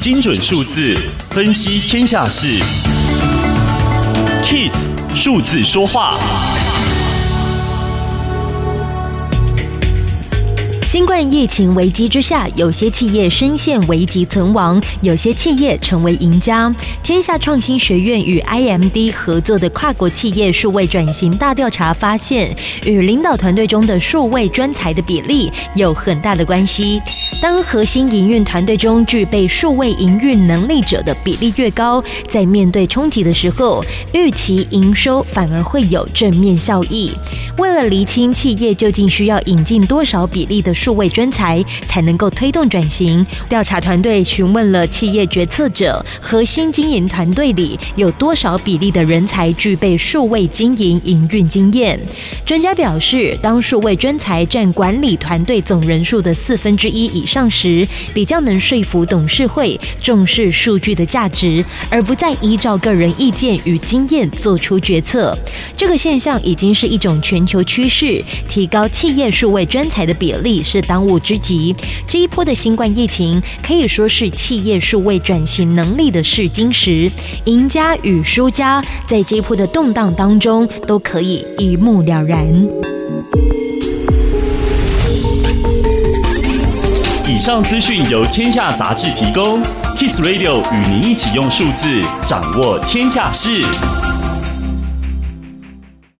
精准数字分析天下事，KISS 数字说话。新冠疫情危机之下，有些企业深陷危急存亡，有些企业成为赢家。天下创新学院与 IMD 合作的跨国企业数位转型大调查发现，与领导团队中的数位专才的比例有很大的关系。当核心营运团队中具备数位营运能力者的比例越高，在面对冲击的时候，预期营收反而会有正面效益。为了厘清企业究竟需要引进多少比例的数位专才才能够推动转型，调查团队询问了企业决策者核心经营团队里有多少比例的人才具备数位经营营运经验。专家表示，当数位专才占管理团队总人数的四分之一以上时，比较能说服董事会重视数据的价值，而不再依照个人意见与经验做出决策。这个现象已经是一种全球趋势，提高企业数位专才的比例。是当务之急。这一波的新冠疫情可以说是企业数位转型能力的试金石，赢家与输家在这一波的动荡当中都可以一目了然。以上资讯由天下杂志提供，Kiss Radio 与您一起用数字掌握天下事。